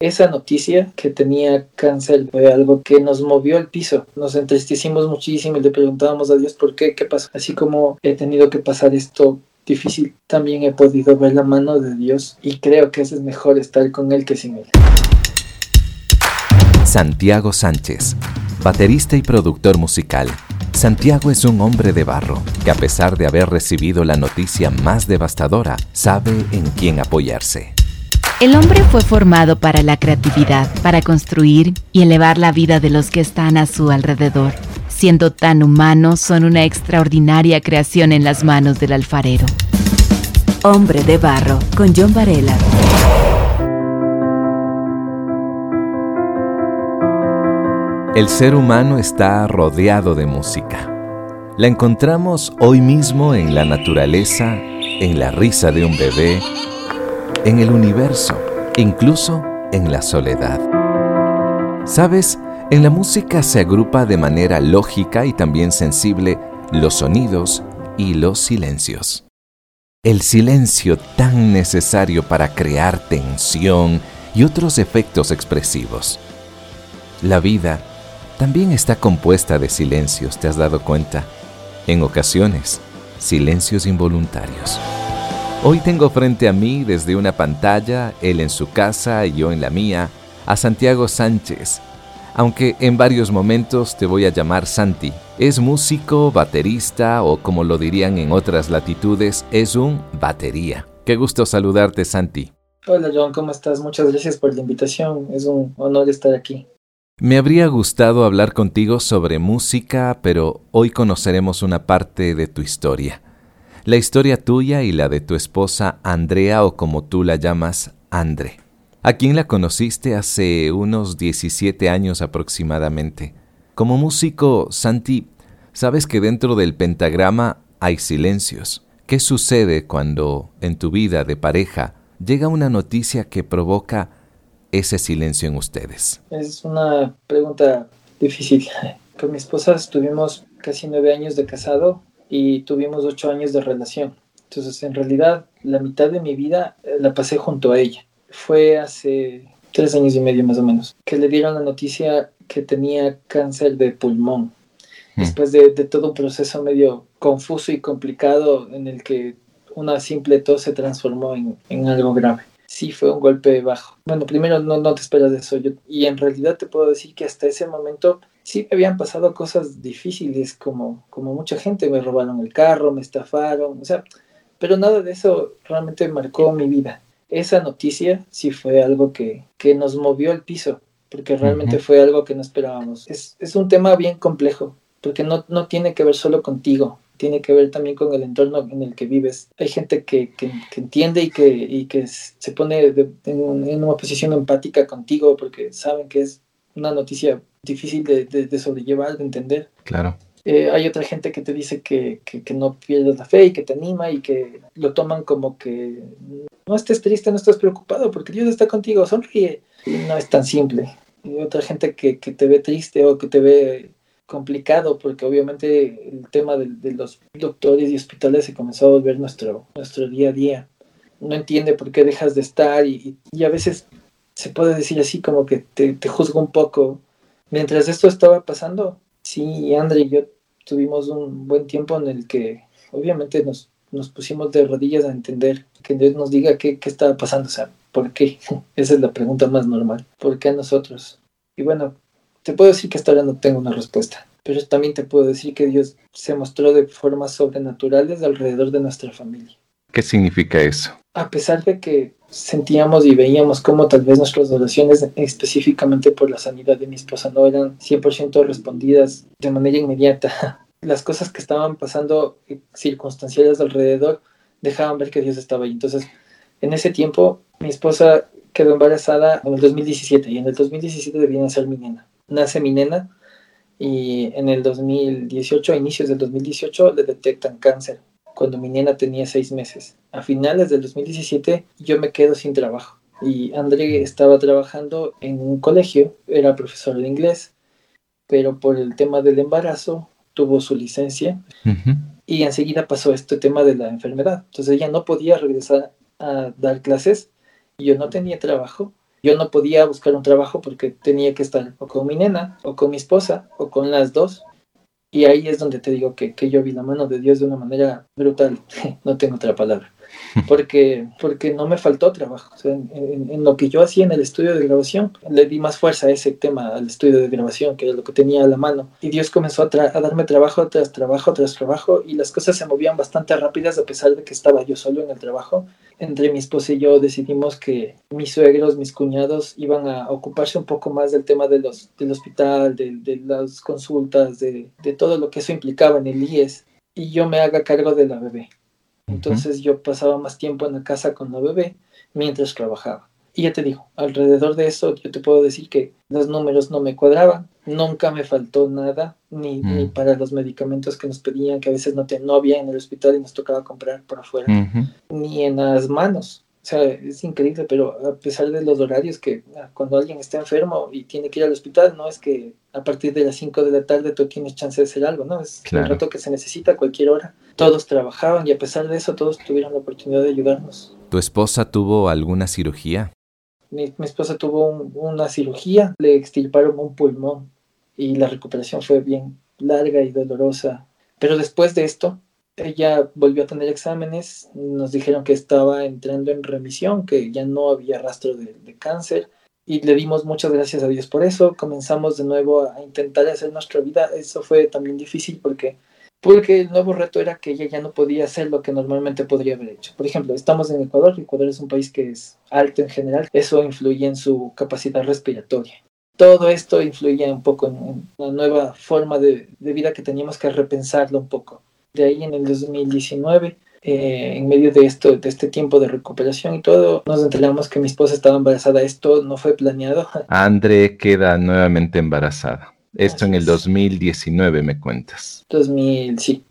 Esa noticia que tenía cáncer fue algo que nos movió al piso. Nos entristecimos muchísimo y le preguntábamos a Dios por qué, qué pasó. Así como he tenido que pasar esto difícil, también he podido ver la mano de Dios y creo que es mejor estar con Él que sin Él. Santiago Sánchez, baterista y productor musical. Santiago es un hombre de barro que a pesar de haber recibido la noticia más devastadora, sabe en quién apoyarse. El hombre fue formado para la creatividad, para construir y elevar la vida de los que están a su alrededor. Siendo tan humanos, son una extraordinaria creación en las manos del alfarero. Hombre de Barro, con John Varela. El ser humano está rodeado de música. La encontramos hoy mismo en la naturaleza, en la risa de un bebé, en el universo, incluso en la soledad. ¿Sabes? En la música se agrupa de manera lógica y también sensible los sonidos y los silencios. El silencio tan necesario para crear tensión y otros efectos expresivos. La vida también está compuesta de silencios, ¿te has dado cuenta? En ocasiones, silencios involuntarios. Hoy tengo frente a mí desde una pantalla, él en su casa y yo en la mía, a Santiago Sánchez. Aunque en varios momentos te voy a llamar Santi. Es músico, baterista o como lo dirían en otras latitudes, es un batería. Qué gusto saludarte Santi. Hola John, ¿cómo estás? Muchas gracias por la invitación. Es un honor estar aquí. Me habría gustado hablar contigo sobre música, pero hoy conoceremos una parte de tu historia la historia tuya y la de tu esposa Andrea o como tú la llamas, Andre. ¿A quién la conociste hace unos 17 años aproximadamente? Como músico, Santi, sabes que dentro del pentagrama hay silencios. ¿Qué sucede cuando en tu vida de pareja llega una noticia que provoca ese silencio en ustedes? Es una pregunta difícil. Con mi esposa estuvimos casi nueve años de casado y tuvimos ocho años de relación. Entonces, en realidad, la mitad de mi vida eh, la pasé junto a ella. Fue hace tres años y medio más o menos que le dieron la noticia que tenía cáncer de pulmón. Mm. Después de, todo un proceso medio confuso y complicado en el que una simple tos se transformó en, en algo grave. Sí, fue un golpe bajo. Bueno, primero no, no te esperas de eso. Yo, y en realidad te puedo decir que hasta ese momento sí me habían pasado cosas difíciles, como, como mucha gente, me robaron el carro, me estafaron, o sea, pero nada de eso realmente marcó mi vida. Esa noticia sí fue algo que, que nos movió el piso, porque realmente fue algo que no esperábamos. Es, es un tema bien complejo, porque no, no, tiene que ver solo contigo, tiene que ver también con el entorno en el que vives. Hay gente que, que, entiende y que, y que se pone en, en, una posición empática contigo porque saben que es una noticia difícil de, de, sobrellevar, de entender. Claro. Eh, hay otra gente que te dice que, que, no pierdas la fe y que te anima y que lo toman como que no estés triste, no estés preocupado porque Dios está contigo, sonríe. Y no es tan simple. Y otra gente que, que te ve triste o que te ve complicado porque obviamente el tema de, de, los doctores y hospitales se comenzó a volver nuestro, nuestro día a día. No entiende por qué dejas de estar y, y a veces se puede decir así como que te, te juzga un poco Mientras esto estaba pasando, sí, André y yo tuvimos un buen tiempo en el que obviamente nos, nos pusimos de rodillas a entender que Dios nos diga qué, qué estaba pasando, o sea, ¿por qué? Esa es la pregunta más normal. ¿Por qué a nosotros? Y bueno, te puedo decir que hasta ahora no tengo una respuesta, pero también te puedo decir que Dios se mostró de formas sobrenaturales alrededor de nuestra familia. ¿Qué significa eso? A pesar de que sentíamos y veíamos cómo tal vez nuestras oraciones específicamente por la sanidad de mi esposa no eran 100% respondidas de manera inmediata. Las cosas que estaban pasando eh, circunstanciales alrededor dejaban ver que Dios estaba ahí. Entonces, en ese tiempo, mi esposa quedó embarazada en el 2017 y en el 2017 debía nacer mi nena. Nace mi nena y en el 2018, a inicios del 2018, le detectan cáncer cuando mi nena tenía seis meses. A finales del 2017 yo me quedo sin trabajo y André estaba trabajando en un colegio, era profesor de inglés, pero por el tema del embarazo tuvo su licencia y enseguida pasó este tema de la enfermedad. Entonces ella no podía regresar a dar clases, yo no tenía trabajo Yo no podía buscar un trabajo porque tenía que estar o con mi nena, o con mi esposa, o con las dos. Y ahí es donde te digo que, que yo vi la mano de Dios de una manera brutal. no tengo otra palabra porque, porque no me faltó trabajo. en, lo que yo hacía en el estudio de grabación, le di más fuerza a ese tema, al estudio de grabación, que era lo que tenía a la mano. Y Dios comenzó a, a darme trabajo tras trabajo tras trabajo y las cosas se movían bastante rápidas a pesar de que estaba yo solo en el trabajo. Entre mi esposa y yo decidimos que mis suegros, mis cuñados iban a ocuparse un poco más del tema de los, del hospital, de, de las consultas, de, de todo lo que eso implicaba en el IES y yo me haga cargo de la bebé. Entonces yo pasaba más tiempo en la casa con la bebé mientras trabajaba. Y ya te digo, alrededor de eso yo te puedo decir que los números no me cuadraban, nunca me faltó nada, ni, ni mm. para los medicamentos que nos pedían, que a veces no, te, no había en el hospital y nos tocaba comprar por afuera, ni en las manos. O sea, es increíble, pero a pesar de los horarios que ah, cuando alguien está enfermo y tiene que ir al hospital, no es que a partir de las 5 de la tarde tú tienes chance de hacer algo, ¿no? Es el rato que se necesita, cualquier hora. Todos trabajaban y a pesar de eso todos tuvieron la oportunidad de ayudarnos. ¿Tu esposa tuvo alguna cirugía? Mi, esposa tuvo una cirugía, le extirparon un pulmón y la recuperación fue bien larga y dolorosa. Pero después de esto, ella volvió a tener exámenes, nos dijeron que estaba entrando en remisión, que ya no había rastro de, cáncer y le dimos muchas gracias a Dios por eso. Comenzamos de nuevo a intentar hacer nuestra vida. Eso fue también difícil porque, porque el nuevo reto era que ella ya no podía hacer lo que normalmente podría haber hecho. Por ejemplo, estamos en Ecuador. Ecuador es un país que es alto en general. Eso influye en su capacidad respiratoria. Todo esto influye un poco en, la nueva forma de, de vida que teníamos que repensarlo un poco de ahí en el 2019, eh, en medio de esto, de este tiempo de recuperación y todo, nos enteramos que mi esposa estaba embarazada. Esto no fue planeado. Andre queda nuevamente embarazada. Esto en el 2019 me cuentas. 2000, sí.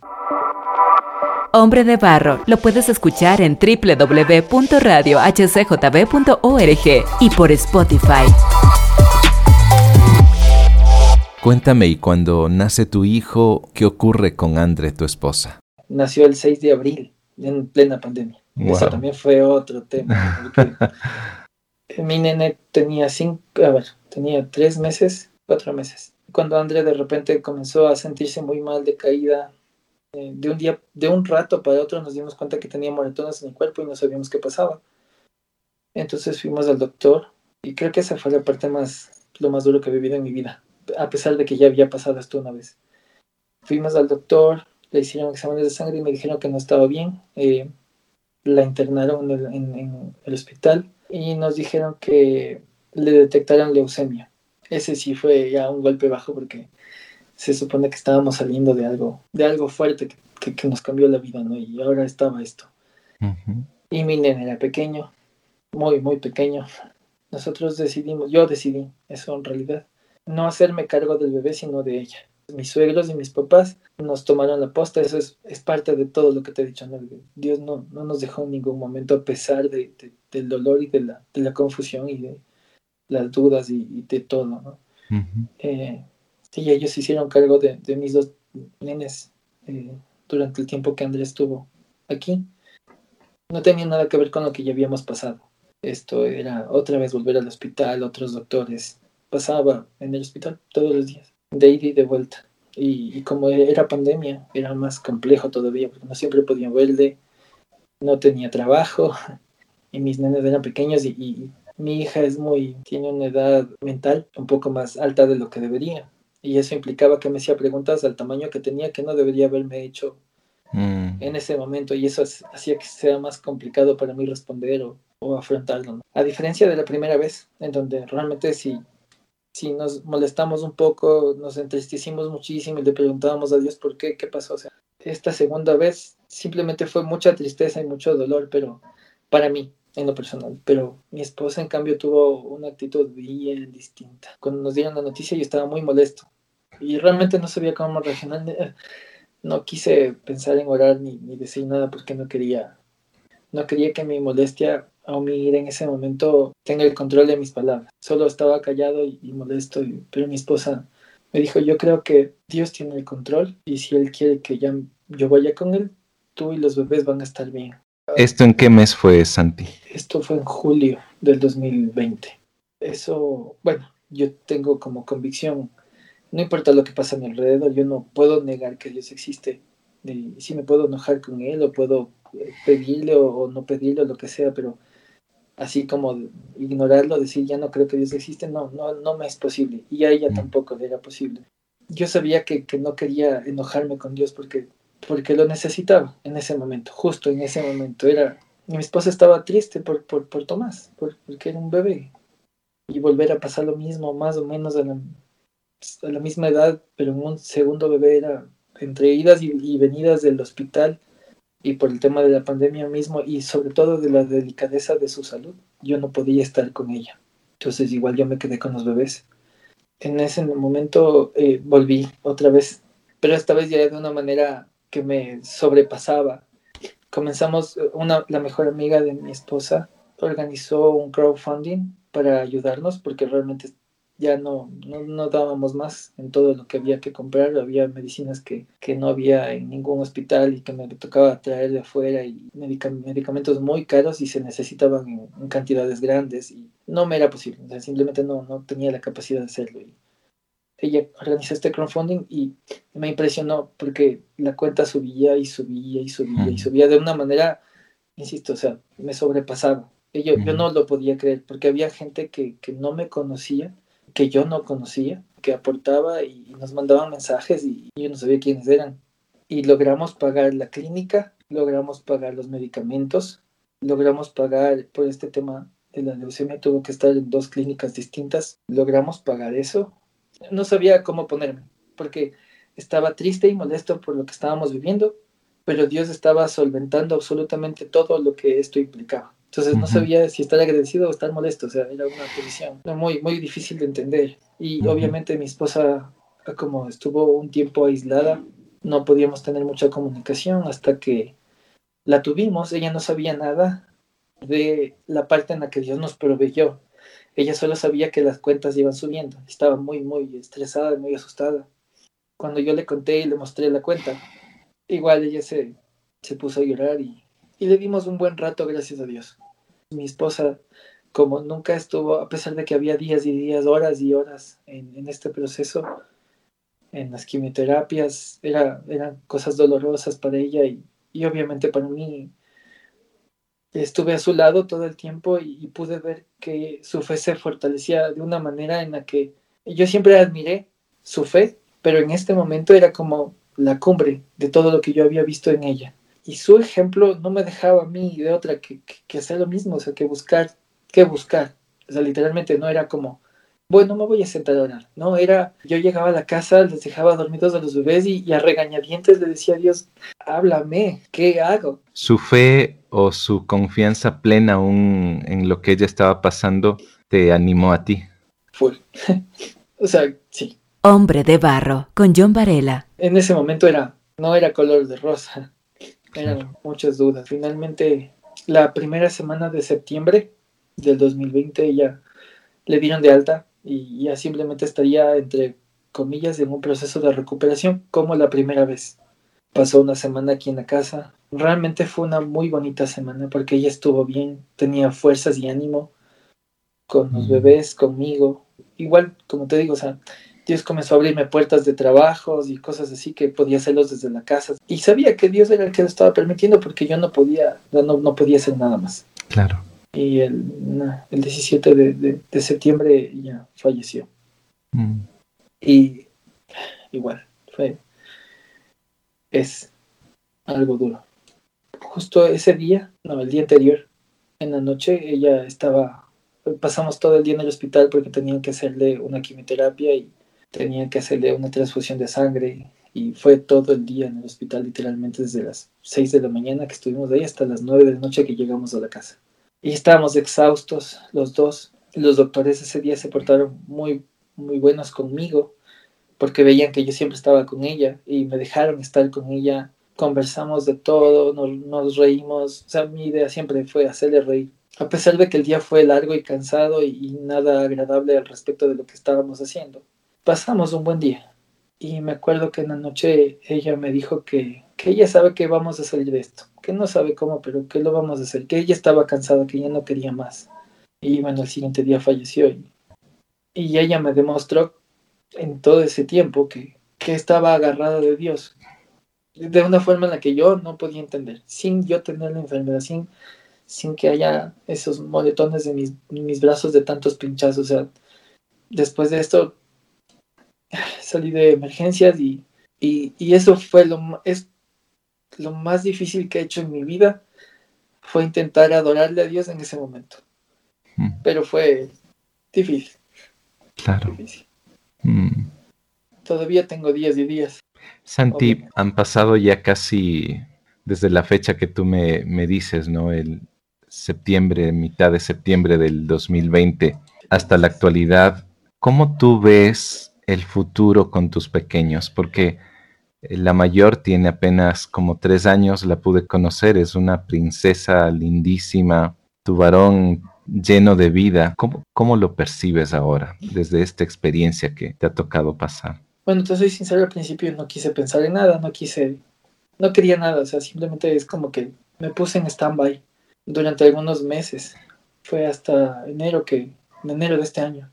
Hombre de Barro lo puedes escuchar en www.radiohcjb.org y por Spotify. Cuéntame, y cuando nace tu hijo, ¿qué ocurre con Andre, tu esposa? Nació el 6 de abril, en plena pandemia. Eso también fue otro tema. mi nene tenía cinco, a ver, tenía tres meses, cuatro meses. Cuando Andre de repente comenzó a sentirse muy mal de caída, eh, de un día, de un rato para otro nos dimos cuenta que tenía moretones en el cuerpo y no sabíamos qué pasaba. Entonces fuimos al doctor y creo que esa fue la parte más, lo más duro que he vivido en mi vida a pesar de que ya había pasado esto una vez. Fuimos al doctor, le hicieron exámenes de sangre y me dijeron que no estaba bien. Eh, la internaron en el, hospital y nos dijeron que le detectaron leucemia. Ese sí fue ya un golpe bajo porque se supone que estábamos saliendo de algo, de algo fuerte que, que, nos cambió la vida, ¿no? Y ahora estaba esto. Y mi nene era pequeño, muy, muy pequeño. Nosotros decidimos, yo decidí eso en realidad, no hacerme cargo del bebé, sino de ella. Mis suegros y mis papás nos tomaron la posta, eso es, parte de todo lo que te he dicho. Dios no, no nos dejó en ningún momento a pesar de, del dolor y de la, de la confusión y de las dudas y, de todo. ¿no? Eh, y ellos hicieron cargo de, mis dos nenes eh, durante el tiempo que Andrés estuvo aquí. No tenía nada que ver con lo que ya habíamos pasado. Esto era otra vez volver al hospital, otros doctores, pasaba en el hospital todos los días, de ida y de vuelta. Y, como era pandemia, era más complejo todavía, porque no siempre podía verle, no tenía trabajo, y mis nenes eran pequeños y, mi hija es muy, tiene una edad mental un poco más alta de lo que debería. Y eso implicaba que me hacía preguntas al tamaño que tenía que no debería haberme hecho mm. en ese momento. Y eso hacía que sea más complicado para mí responder o, o afrontarlo. A diferencia de la primera vez, en donde realmente sí si nos molestamos un poco, nos entristecimos muchísimo y le preguntábamos a Dios por qué, qué pasó. O sea, esta segunda vez simplemente fue mucha tristeza y mucho dolor, pero para mí, en lo personal. Pero mi esposa, en cambio, tuvo una actitud bien distinta. Cuando nos dieron la noticia, yo estaba muy molesto y realmente no sabía cómo reaccionar. No quise pensar en orar ni, ni decir nada porque no quería, no quería que mi molestia a mí en ese momento tenga el control de mis palabras. Solo estaba callado y, molesto, pero mi esposa me dijo, yo creo que Dios tiene el control y si Él quiere que ya yo vaya con Él, tú y los bebés van a estar bien. ¿Esto en qué mes fue, Santi? Esto fue en julio del 2020. eso, bueno, yo tengo como convicción, no importa lo que pasa a mi alrededor, yo no puedo negar que Dios existe. Y sí me puedo enojar con Él o puedo eh, pedirle o, no pedirle o lo que sea, pero así como ignorarlo, decir ya no creo que Dios existe, no, no, no me es posible. Y a ella tampoco le era posible. Yo sabía que, que no quería enojarme con Dios porque, porque lo necesitaba en ese momento, justo en ese momento. Era, mi esposa estaba triste por, por, por Tomás, porque era un bebé. Y volver a pasar lo mismo, más o menos a la, a la misma edad, pero en un segundo bebé era entre idas y venidas del hospital y por el tema de la pandemia mismo y sobre todo de la delicadeza de su salud, yo no podía estar con ella. Entonces igual yo me quedé con los bebés. En ese momento eh, volví otra vez, pero esta vez ya de una manera que me sobrepasaba. Comenzamos, eh, una, la mejor amiga de mi esposa organizó un crowdfunding para ayudarnos porque realmente ya no, no, dábamos más en todo lo que había que comprar. Había medicinas que, no había en ningún hospital y que me tocaba traer de afuera y medicamentos muy caros y se necesitaban en, cantidades grandes y no me era posible. simplemente no, no tenía la capacidad de hacerlo. Y ella organizó este crowdfunding y me impresionó porque la cuenta subía y subía y subía y subía de una manera, insisto, o sea, me sobrepasaba. Yo, yo no lo podía creer porque había gente que, que no me conocía que yo no conocía, que aportaba y nos mandaban mensajes y yo no sabía quiénes eran. Y logramos pagar la clínica, logramos pagar los medicamentos, logramos pagar por este tema de la leucemia, tuvo que estar en dos clínicas distintas, logramos pagar eso. No sabía cómo ponerme, porque estaba triste y molesto por lo que estábamos viviendo, pero Dios estaba solventando absolutamente todo lo que esto implicaba. Entonces no sabía si estar agradecido o estar molesto, o sea, era una posición muy, muy difícil de entender. Y obviamente mi esposa, como estuvo un tiempo aislada, no podíamos tener mucha comunicación hasta que la tuvimos, ella no sabía nada de la parte en la que Dios nos proveyó. Ella solo sabía que las cuentas iban subiendo, estaba muy, muy estresada, muy asustada. Cuando yo le conté y le mostré la cuenta, igual ella se, se puso a llorar y y le dimos un buen rato, gracias a Dios. Mi esposa, como nunca estuvo, a pesar de que había días y días, horas y horas en, este proceso, en las quimioterapias, era, eran cosas dolorosas para ella y, obviamente para mí. Estuve a su lado todo el tiempo y, y pude ver que su fe se fortalecía de una manera en la que yo siempre admiré su fe, pero en este momento era como la cumbre de todo lo que yo había visto en ella y su ejemplo no me dejaba a mí de otra que, que, hacer lo mismo, o sea, que buscar, que buscar. O sea, literalmente no era como, bueno, me voy a sentar a orar. No, era, yo llegaba a la casa, les dejaba dormidos a los bebés y, a regañadientes le decía a Dios, háblame, ¿qué hago? Su fe o su confianza plena aún en lo que ella estaba pasando te animó a ti. Fue. o sea, sí. Hombre de barro, con John Varela. En ese momento era, no era color de rosa eran muchas dudas. Finalmente, la primera semana de septiembre del 2020 ya le dieron de alta y ya simplemente estaría entre comillas en un proceso de recuperación como la primera vez. Pasó una semana aquí en la casa. Realmente fue una muy bonita semana porque ella estuvo bien, tenía fuerzas y ánimo con los bebés, conmigo. Igual, como te digo, o sea, Dios comenzó a abrirme puertas de trabajos y cosas así que podía hacerlos desde la casa. Y sabía que Dios era el que lo estaba permitiendo porque yo no podía, no, no podía hacer nada más. Claro. Y el, el 17 de, de, septiembre ya falleció. Mm. Y igual, fue, es algo duro. Justo ese día, no, el día anterior, en la noche, ella estaba, pasamos todo el día en el hospital porque tenían que hacerle una quimioterapia y tenían que hacerle una transfusión de sangre y fue todo el día en el hospital, literalmente desde las 6 de la mañana que estuvimos ahí hasta las 9 de la noche que llegamos a la casa. Y estábamos exhaustos los dos. Los doctores ese día se portaron muy, muy buenos conmigo porque veían que yo siempre estaba con ella y me dejaron estar con ella. Conversamos de todo, nos, nos reímos. O sea, mi idea siempre fue hacerle reír. A pesar de que el día fue largo y cansado y nada agradable al respecto de lo que estábamos haciendo pasamos un buen día. Y me acuerdo que en la noche ella me dijo que, que ella sabe que vamos a salir de esto, que no sabe cómo, pero que lo vamos a hacer, que ella estaba cansada, que ya no quería más. Y bueno, el siguiente día falleció. Y, y ella me demostró en todo ese tiempo que, que estaba agarrada de Dios. De una forma en la que yo no podía entender. Sin yo tener la enfermedad, sin, sin que haya esos moletones de mis, mis brazos de tantos pinchazos. O sea, después de esto salí de emergencias y, y, eso fue lo, es lo más difícil que he hecho en mi vida, fue intentar adorarle a Dios en ese momento. Mm. Pero fue difícil. Claro. Mm. Todavía tengo días y días. Santi, han pasado ya casi desde la fecha que tú me, me dices, ¿no? El septiembre, mitad de septiembre del 2020, hasta la actualidad. ¿Cómo tú ves el futuro con tus pequeños? Porque eh, la mayor tiene apenas como tres años, la pude conocer, es una princesa lindísima, tu varón lleno de vida. ¿Cómo, cómo lo percibes ahora desde esta experiencia que te ha tocado pasar? Bueno, te soy sincero, al principio no quise pensar en nada, no quise, no quería nada, o sea, simplemente es como que me puse en stand-by durante algunos meses. Fue hasta enero que, en enero de este año,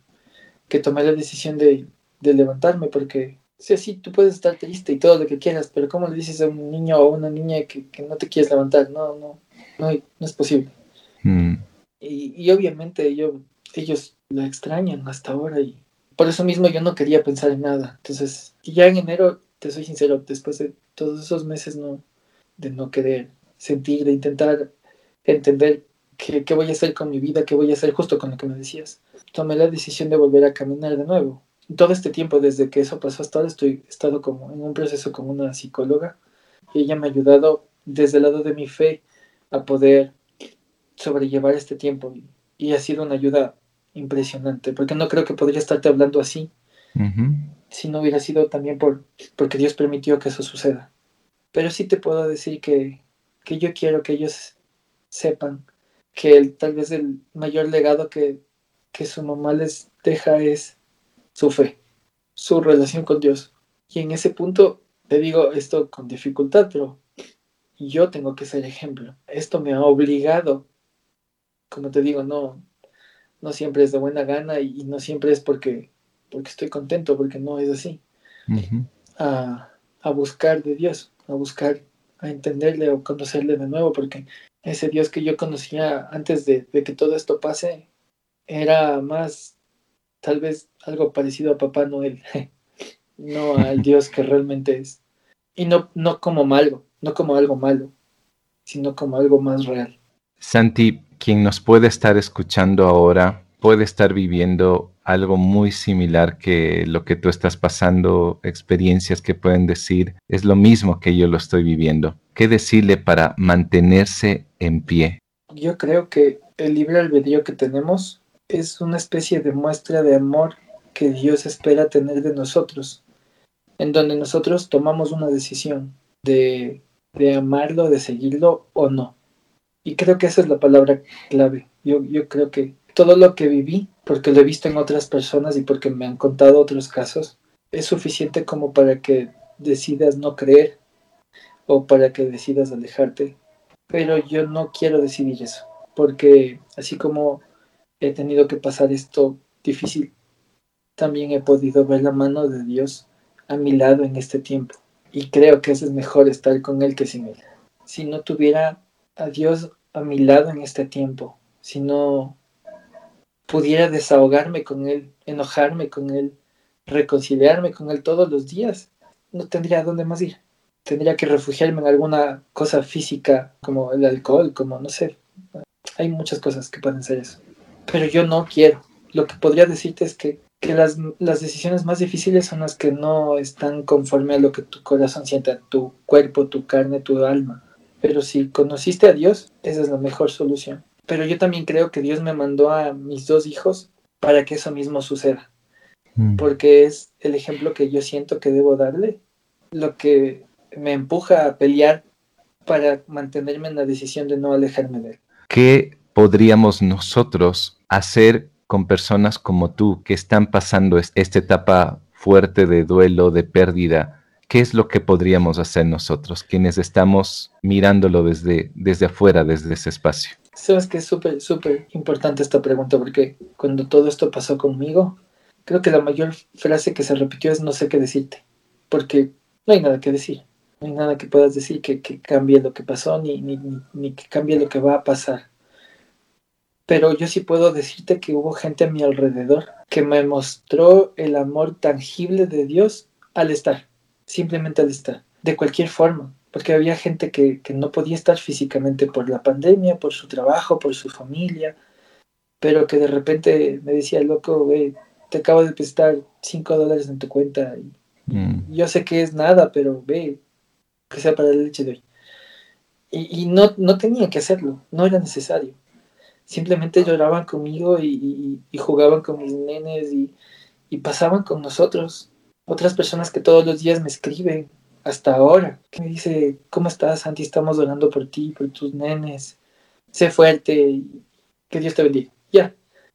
que tomé la decisión de de levantarme, porque sí, sí, tú puedes estar triste y todo lo que quieras, pero ¿cómo le dices a un niño o a una niña que, no te quieres levantar? No, no, no, no es posible. Mm. Y, y, obviamente ellos la extrañan hasta ahora y por eso mismo yo no quería pensar en nada. Entonces, ya en enero, te soy sincero, después de todos esos meses no, de no querer sentir, de intentar entender qué, qué voy a hacer con mi vida, qué voy a hacer justo con lo que me decías, tomé la decisión de volver a caminar de nuevo todo este tiempo, desde que eso pasó hasta ahora, estoy, he estado como en un proceso con una psicóloga y ella me ha ayudado desde el lado de mi fe a poder sobrellevar este tiempo y, ha sido una ayuda impresionante, porque no creo que podría estarte hablando así si no hubiera sido también por, porque Dios permitió que eso suceda. Pero sí te puedo decir que, que yo quiero que ellos sepan que el, tal vez el mayor legado que, que su mamá les deja es su fe, su relación con Dios. Y en ese punto, te digo esto con dificultad, pero yo tengo que ser ejemplo. Esto me ha obligado, como te digo, no, no siempre es de buena gana y, no siempre es porque, porque estoy contento, porque no es así. a, a buscar de Dios, a buscar, a entenderle o conocerle de nuevo, porque ese Dios que yo conocía antes de, de que todo esto pase era más tal vez algo parecido a Papá Noel, no al Dios que realmente es. Y no, no como malo, no como algo malo, sino como algo más real. Santi, quien nos puede estar escuchando ahora, puede estar viviendo algo muy similar que lo que tú estás pasando, experiencias que pueden decir, es lo mismo que yo lo estoy viviendo. ¿Qué decirle para mantenerse en pie? Yo creo que el libre albedrío que tenemos es una especie de muestra de amor que Dios espera tener de nosotros, en donde nosotros tomamos una decisión de, de amarlo, de seguirlo o no. Y creo que esa es la palabra clave. Yo, yo creo que todo lo que viví, porque lo he visto en otras personas y porque me han contado otros casos, es suficiente como para que decidas no creer o para que decidas alejarte. Pero yo no quiero decidir eso, porque así como he tenido que pasar esto difícil, también he podido ver la mano de Dios a mi lado en este tiempo. Y creo que es mejor estar con Él que sin Él. Si no tuviera a Dios a mi lado en este tiempo, si no pudiera desahogarme con Él, enojarme con Él, reconciliarme con Él todos los días, no tendría a dónde más ir. Tendría que refugiarme en alguna cosa física como el alcohol, como no sé. Hay muchas cosas que pueden ser eso pero yo no quiero. Lo que podría decirte es que, las, decisiones más difíciles son las que no están conforme a lo que tu corazón siente, tu cuerpo, tu carne, tu alma. Pero si conociste a Dios, esa es la mejor solución. Pero yo también creo que Dios me mandó a mis dos hijos para que eso mismo suceda. Mm. Porque es el ejemplo que yo siento que debo darle, lo que me empuja a pelear para mantenerme en la decisión de no alejarme de él. ¿Qué podríamos nosotros hacer con personas como tú que están pasando esta etapa fuerte de duelo, de pérdida? ¿Qué es lo que podríamos hacer nosotros, quienes estamos mirándolo desde, desde afuera, desde ese espacio? Sabes que es súper, súper importante esta pregunta porque cuando todo esto pasó conmigo, creo que la mayor frase que se repitió es no sé qué decirte, porque no hay nada que decir, no hay nada que puedas decir que, que cambie lo que pasó ni, ni, ni, que cambie lo que va a pasar. Pero yo sí puedo decirte que hubo gente a mi alrededor que me mostró el amor tangible de Dios al estar, simplemente al estar, de cualquier forma, porque había gente que, que no podía estar físicamente por la pandemia, por su trabajo, por su familia, pero que de repente me decía, loco, güey, te acabo de prestar 5 dólares en tu cuenta. Y mm. Yo sé que es nada, pero ve, que sea para la leche de hoy. Y, no, no tenía que hacerlo, no era necesario. Simplemente lloraban conmigo y, jugaban con mis nenes y, pasaban con nosotros. Otras personas que todos los días me escriben, hasta ahora, que me dice, ¿cómo estás, Santi? Estamos orando por ti, por tus nenes. Sé fuerte, que Dios te bendiga. Ya,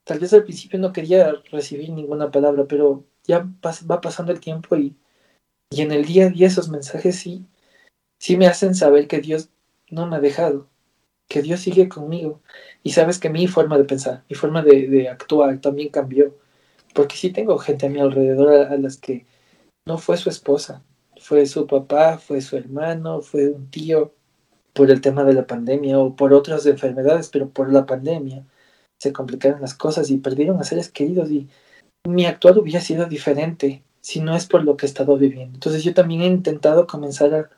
Tal vez al principio no quería recibir ninguna palabra, pero ya va pasando el tiempo y, y en el día a día esos mensajes sí, sí me hacen saber que Dios no me ha dejado, que Dios sigue conmigo. Y sabes que mi forma de pensar, mi forma de, actuar también cambió. Porque sí tengo gente a mi alrededor a, las que no fue su esposa, fue su papá, fue su hermano, fue un tío, por el tema de la pandemia o por otras enfermedades, pero por la pandemia se complicaron las cosas y perdieron a seres queridos y mi actual hubiera sido diferente si no es por lo que he estado viviendo. Entonces yo también he intentado comenzar a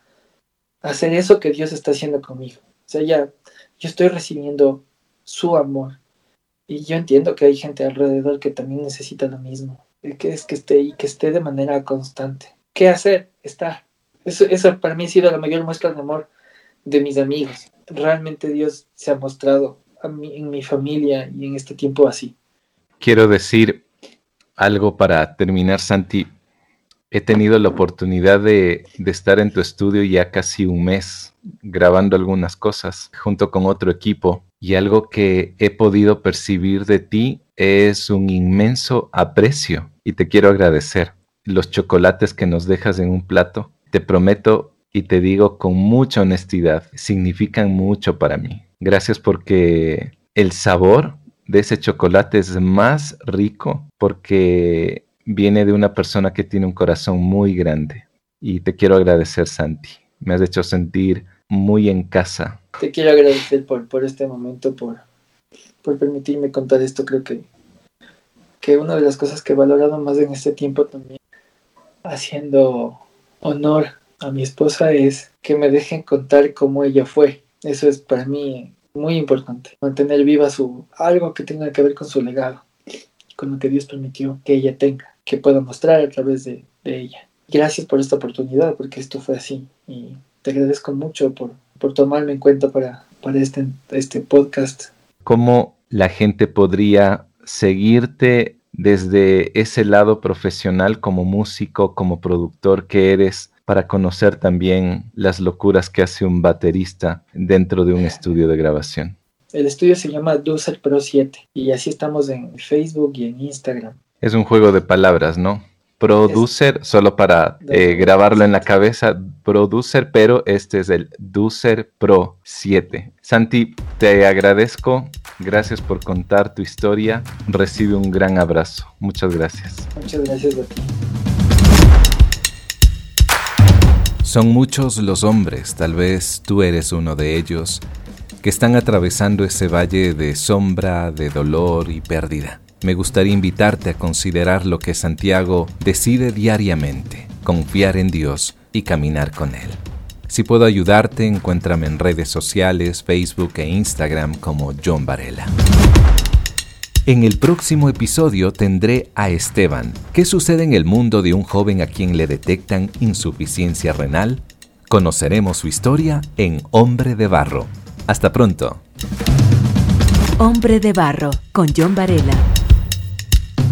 hacer eso que Dios está haciendo conmigo. O sea, ya yo estoy recibiendo su amor y yo entiendo que hay gente alrededor que también necesita lo mismo, que es que esté y que esté de manera constante. ¿Qué hacer? Estar. Eso, eso para mí ha sido la mayor muestra de amor de mis amigos. Realmente Dios se ha mostrado en mi familia y en este tiempo así. Quiero decir algo para terminar, Santi. He tenido la oportunidad de, estar en tu estudio ya casi un mes grabando algunas cosas junto con otro equipo y algo que he podido percibir de ti es un inmenso aprecio y te quiero agradecer. Los chocolates que nos dejas en un plato, te prometo y te digo con mucha honestidad, significan mucho para mí. Gracias porque el sabor de ese chocolate es más rico porque viene de una persona que tiene un corazón muy grande. Y te quiero agradecer, Santi. Me has hecho sentir muy en casa. Te quiero agradecer por, este momento, por, por permitirme contar esto. Creo que, que una de las cosas que he valorado más en este tiempo también, haciendo honor a mi esposa, es que me dejen contar cómo ella fue eso es para mí muy importante, mantener viva su algo que tenga que ver con su legado, con lo que Dios permitió que ella tenga, que pueda mostrar a través de, ella. Gracias por esta oportunidad, porque esto fue así y te agradezco mucho por, por tomarme en cuenta para, para este, este podcast. ¿Cómo la gente podría seguirte desde ese lado profesional como músico, como productor que eres? para conocer también las locuras que hace un baterista dentro de un estudio de grabación. El estudio se llama Ducer Pro 7 y así estamos en Facebook y en Instagram. Es un juego de palabras, ¿no? Producer, solo para eh, grabarlo en la cabeza, producer, pero este es el Ducer Pro 7. Santi, te agradezco, gracias por contar tu historia, recibe un gran abrazo. Muchas gracias. Muchas gracias a ti. Son muchos los hombres, tal vez tú eres uno de ellos, que están atravesando ese valle de sombra, de dolor y pérdida. Me gustaría invitarte a considerar lo que Santiago decide diariamente, confiar en Dios y caminar con Él. Si puedo ayudarte, encuéntrame en redes sociales, Facebook e Instagram como John Varela. En el próximo episodio tendré a Esteban. ¿Qué sucede en el mundo de un joven a quien le detectan insuficiencia renal? Conoceremos su historia en Hombre de Barro. Hasta pronto. Hombre de Barro con John Varela.